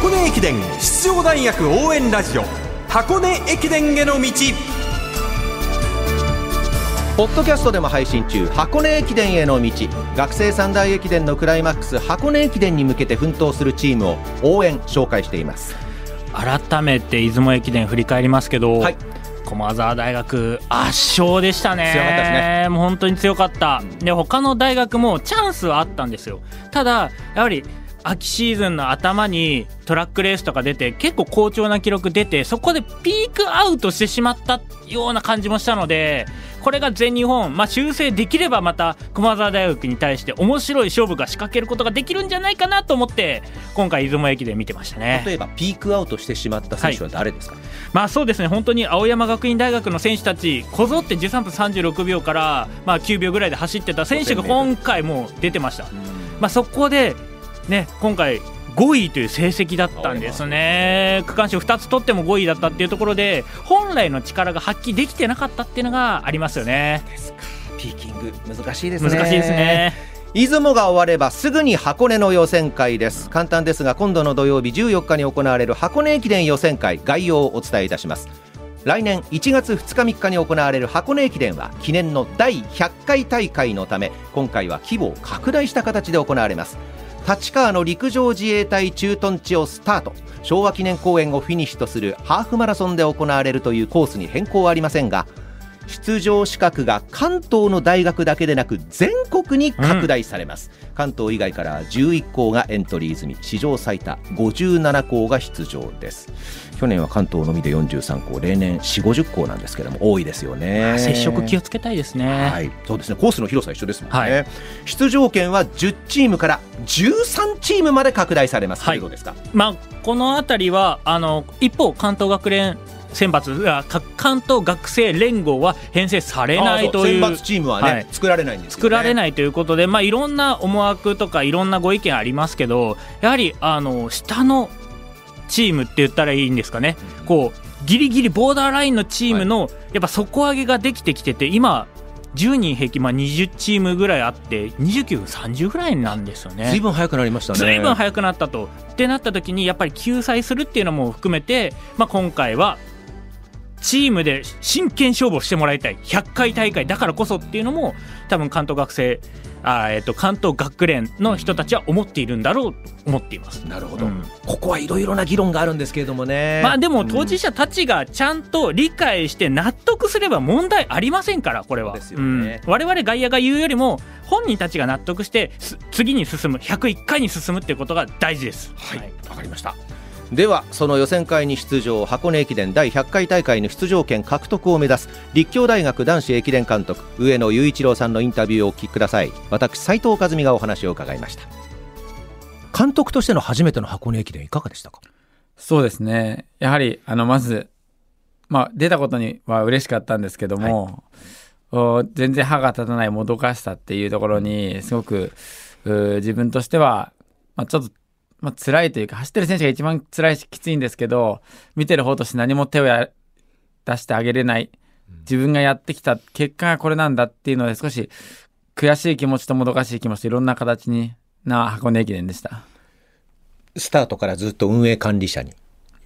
箱根駅伝出場大学応援ラジオ箱根駅伝への道ポッドキャストでも配信中箱根駅伝への道。学生三大駅伝のクライマックス箱根駅伝に向けて奮闘するチームを応援紹介しています。改めて出雲駅伝振り返りますけど、はい。駒澤大学圧勝でしたね。強かったですね。もう本当に強かった。で他の大学もチャンスはあったんですよ。ただやはり秋シーズンの頭にトラックレースとか出て結構好調な記録出てそこでピークアウトしてしまったような感じもしたのでこれが全日本、まあ、修正できればまた駒澤大学に対して面白い勝負が仕掛けることができるんじゃないかなと思って今回出雲駅伝見てましたね。例えばピークアウトしてしまった選手は誰ですか、まあそうですね本当に青山学院大学の選手たちこぞって13分36秒から、まあ、9秒ぐらいで走ってた選手が今回もう出てました、まあ、そこで、ね、今回5位という成績だったんですね。区間賞2つ取っても5位だったっていうところで本来の力が発揮できてなかったっていうのがありますよね。ピーキング難しいですね。難しいですね。出雲が終わればすぐに箱根の予選会です。簡単ですが今度の土曜日14日に行われる箱根駅伝予選会概要をお伝えいたします。来年1月2日3日に行われる箱根駅伝は記念の第100回大会のため今回は規模を拡大した形で行われます立川の陸上自衛隊駐屯地をスタート。昭和記念公園をフィニッシュとするハーフマラソンで行われるというコースに変更はありませんが出場資格が関東の大学だけでなく全国に拡大されます、関東以外から11校がエントリー済み。史上最多57校が出場です。去年は関東のみで43校。例年4 5 0校なんですけども多いですよね。接触気をつけたいですね、はい、そうですね。コースの広さ一緒ですもんね、はい。出場権は10チームから13チームまで拡大されます、はい。どうですか？まあ、この辺りはあの一方関東学連選抜関東学生連合は編成されないという。選抜チームはね、はい。作られないんですよ、ね、作られないということで、まあ、いろんな思惑とかいろんなご意見ありますけどやはりあの下のチームって言ったらいいんですかね、こうギリギリボーダーラインのチームの、やっぱ底上げができてきてて今10人平均、まあ、20チームぐらいあって29分30ぐらいなんですよね。ずいぶん早くなりましたね。ずいぶん早くなったと。ってなった時にやっぱり救済するっていうのも含めて、まあ、今回はチームで真剣勝負をしてもらいたい。100回大会だからこそっていうのも多分関東学生あー、えっと関東学連の人たちは思っているんだろうと思っています。なるほど、うん。ここはいろいろな議論があるんですけれどもね。まあでも当事者たちがちゃんと理解して納得すれば問題ありませんからこれは、ですよね。うん。我々外野が言うよりも本人たちが納得してす次に進む101回に進むっていうことが大事です。はい。わかりましたではその予選会に出場箱根駅伝第100回大会の出場権獲得を目指す立教大学男子駅伝監督上野雄一郎さんのインタビューをお聞きください。私斉藤和美がお話を伺いました。監督としての初めての箱根駅伝いかがでしたか？そうですね。やはり、あの、まず、まあ、出たことには嬉しかったんですけども、お全然歯が立たないもどかしさっていうところに、すごく、自分としては、まあ、ちょっと、まあ、辛いというか、走ってる選手が一番辛いし、きついんですけど、見てる方として何も手をや出してあげれない。自分がやってきた結果がこれなんだっていうので、少し悔しい気持ちともどかしい気持ちといろんな形にな箱根駅伝でした。スタートからずっと運営管理者に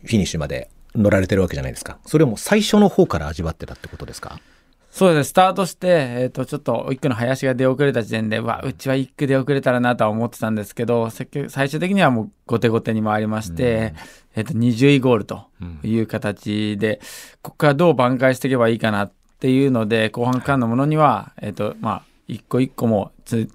フィニッシュまで乗られてるわけじゃないですかそれをもう最初の方から味わってたってことですか？そうです。スタートして、えっ、と、ちょっと、一区の林が出遅れた時点で、うわ、うちは一区出遅れたらなとは思ってたんですけど、最終的にはもう後手後手に回りまして、えっ、と、20位ゴールという形で、ここからどう挽回していけばいいかなっていうので、後半区間のものには、えっ、と、まあ、一個一個もつ、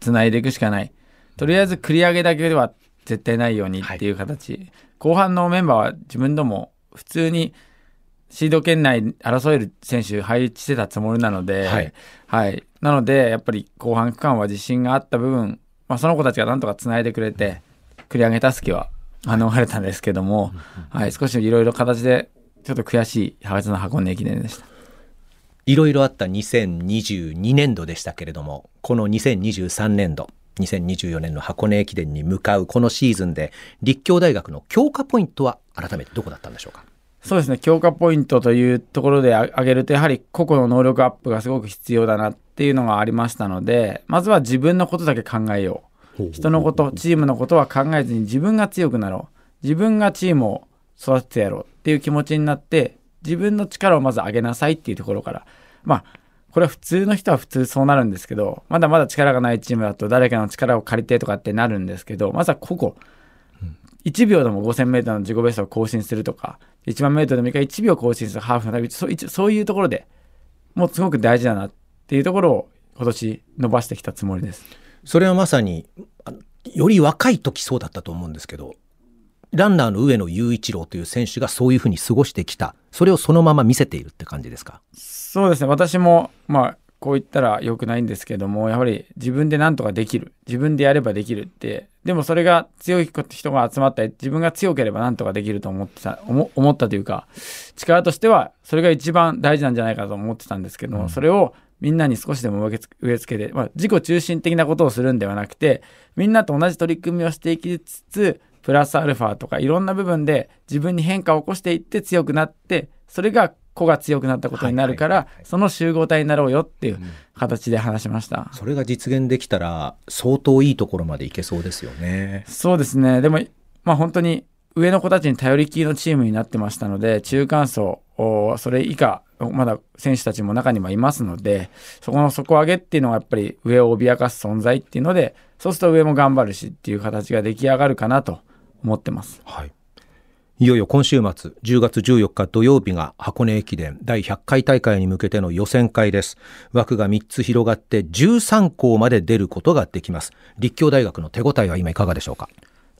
つないでいくしかない。とりあえず繰り上げだけでは絶対ないようにっていう形。後半のメンバーは自分とも普通にシード圏内争える選手配置してたつもりなので、はい。はい。なのでやっぱり後半区間は自信があった部分、まあ、その子たちがなんとかつないでくれて繰り上げたすきは免れたんですけども、はい、少しいろいろ形でちょっと悔しい初の箱根駅伝でした。いろいろあった2022年度でしたけれどもこの2023年度2024年の箱根駅伝に向かうこのシーズンで立教大学の強化ポイントは改めてどこだったんでしょうか？そうですね。強化ポイントというところであ挙げるとやはり個々の能力アップがすごく必要だなっていうのがありましたのでまずは自分のことだけ考えよう。人のことチームのことは考えずに自分が強くなろう。自分がチームを育ててやろうっていう気持ちになって自分の力をまず上げなさいっていうところから。まあこれは普通の人は普通そうなるんですけどまだまだ力がないチームだと誰かの力を借りてとかってなるんですけどまずは個々1秒でも 5000m の自己ベストを更新するとか1万メートルでもいいから1秒更新するハーフの旅。そう一そういうところでもうすごく大事だなっていうところを今年伸ばしてきたつもりです。それはまさにあより若い時そうだったと思うんですけどランナーの上野雄一郎という選手がそういうふうに過ごしてきた。それをそのまま見せているって感じですか？そうですね。私もまあこう言ったら良くないんですけどもやはり自分で何とかできる。自分でやればできるって。でもそれが強い人が集まったり自分が強ければ何とかできると思ってた思思ったというか力としてはそれが一番大事なんじゃないかと思ってたんですけども、それをみんなに少しでも植え付けて、まあ、自己中心的なことをするんではなくてみんなと同じ取り組みをしていきつつプラスアルファとかいろんな部分で自分に変化を起こしていって強くなってそれが子が強くなったことになるから、その集合体になろうよっていう形で話しました。それが実現できたら相当いいところまでいけそうですよね。そうですね。でも、まあ本当に上の子たちに頼りきりのチームになってましたので、中間層、おそれ以下、まだ選手たちも中にはいますので、そこの底上げっていうのがやっぱり上を脅かす存在っていうので、そうすると上も頑張るしっていう形が出来上がるかなと思ってます。はい。いよいよ今週末10月14日土曜日が箱根駅伝第100回大会に向けての予選会です。枠が3つ広がって13校まで出ることができます。立教大学の手応えは今いかがでしょうか？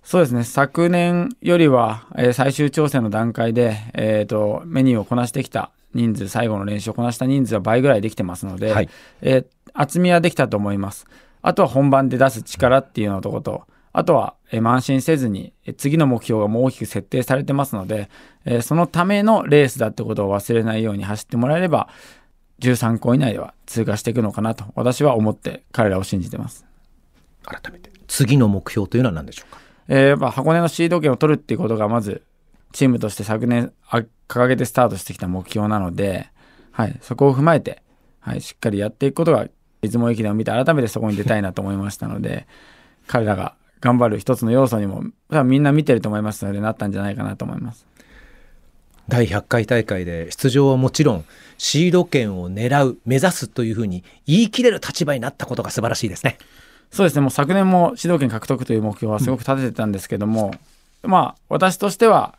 そうですね。昨年よりは、えー最終調整の段階で、えっ、と、メニューをこなしてきた人数、最後の練習をこなした人数は倍ぐらいできてますので、はいえー厚みはできたと思います。あとは本番で出す力っていうのとこと、あとは、えー慢心せずに、えー次の目標がもう大きく設定されてますので、えーそのためのレースだってことを忘れないように走ってもらえれば、13校以内では通過していくのかなと、私は思って彼らを信じてます。改めて。次の目標というのは何でしょうか？えーやっぱ箱根のシード権を取るっていうことがまずチームとして昨年あ掲げてスタートしてきた目標なので、はい、そこを踏まえて、はい、しっかりやっていくことが出雲駅伝を見て改めてそこに出たいなと思いましたので彼らが頑張る一つの要素にもみんな見てると思いますのでなったんじゃないかなと思います。第100回大会で出場はもちろんシード権を狙う目指すというふうに言い切れる立場になったことが素晴らしいですね。そうですね、もう昨年も指導権獲得という目標はすごく立ててたんですけども、まあ、私としては、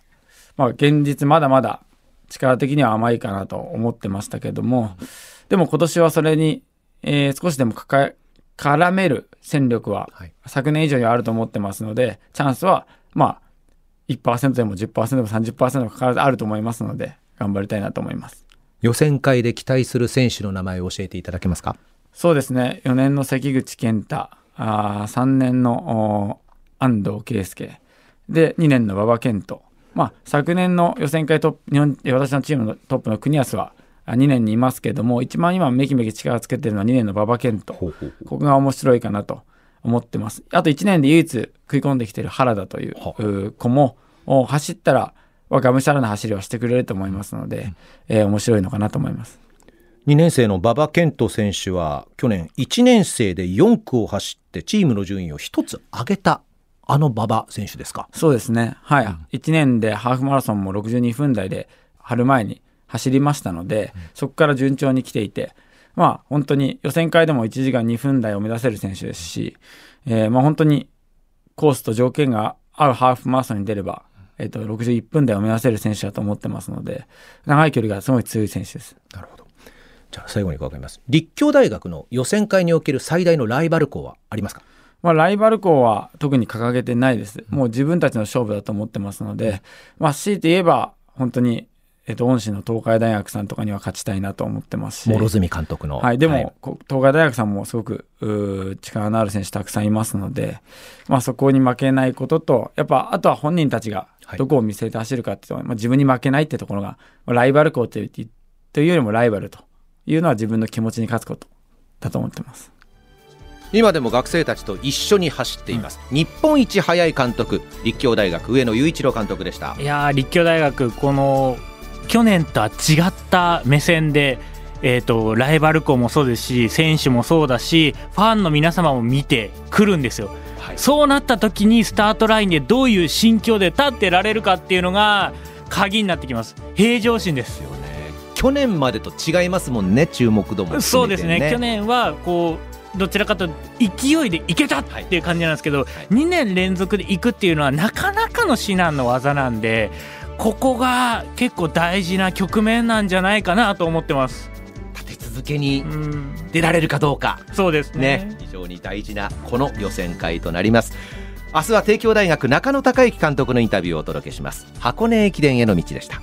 まあ、現実まだまだ力的には甘いかなと思ってましたけども、でも今年はそれに、えー少しでもかか絡める戦力ははい昨年以上にはあると思ってますので、チャンスは、まあ、1%でも10%でも30%でもかかわらずあると思いますので、頑張りたいなと思います。予選会で期待する選手の名前を教えていただけますか？そうですね。4年の関口健太、あ3年のお安藤圭介、で、2年の馬場健人。まあ、昨年の予選会トップ、日本、私のチームのトップの国安は2年にいますけども、一番今めきめき力つけてるのは2年の馬場健人。ここが面白いかなと思ってます。あと1年で唯一食い込んできてる原田という子もお走ったら、まあがむしゃらな走りをしてくれると思いますので、えー面白いのかなと思います。2年生の馬場健人選手は去年1年生で4区を走ってチームの順位を1つ上げたあの馬場選手ですか？そうですね。はい。1年でハーフマラソンも62分台で春前に走りましたので、そこから順調に来ていて、まあ本当に予選会でも1時間2分台を目指せる選手ですし、えーまあ本当にコースと条件が合うハーフマラソンに出れば、えっ、と、61分台を目指せる選手だと思ってますので、長い距離がすごい強い選手です。なるほど。じゃあ最後に伺います。立教大学の予選会における最大のライバル校はありますか？まあ、ライバル校は特に掲げてないです。もう自分たちの勝負だと思ってますので、まあ、強いて言えば、本当に、えっと、恩師の東海大学さんとかには勝ちたいなと思ってますし。諸角監督の。はい、でも、こ東海大学さんもすごく力のある選手たくさんいますので、まあ、そこに負けないことと、やっぱあとは本人たちがはい。どこを見据えて走るかっていうと、まあ、自分に負けないってところが、まあライバル校というというよりもライバルというのは自分の気持ちに勝つことだと思ってます。今でも学生たちと一緒に走っています、日本一速い監督立教大学上野雄一郎監督でした。いやー立教大学この去年とは違った目線で、えー、とライバル校もそうですし選手もそうだしファンの皆様も見てくるんですよ。はい。そうなった時にスタートラインでどういう心境で立ってられるかっていうのが鍵になってきます。平常心ですよね。去年までと違いますもんね注目度も含めてそうですね。去年はこうどちらかと勢いでいけたっていう感じなんですけど、2年連続でいくっていうのはなかなかの至難の技なんでここが結構大事な局面なんじゃないかなと思ってます。立て続けにうん。出られるかどうか。そうですね。ね。非常に大事なこの予選会となります。明日は帝京大学中野孝之監督のインタビューをお届けします。箱根駅伝への道でした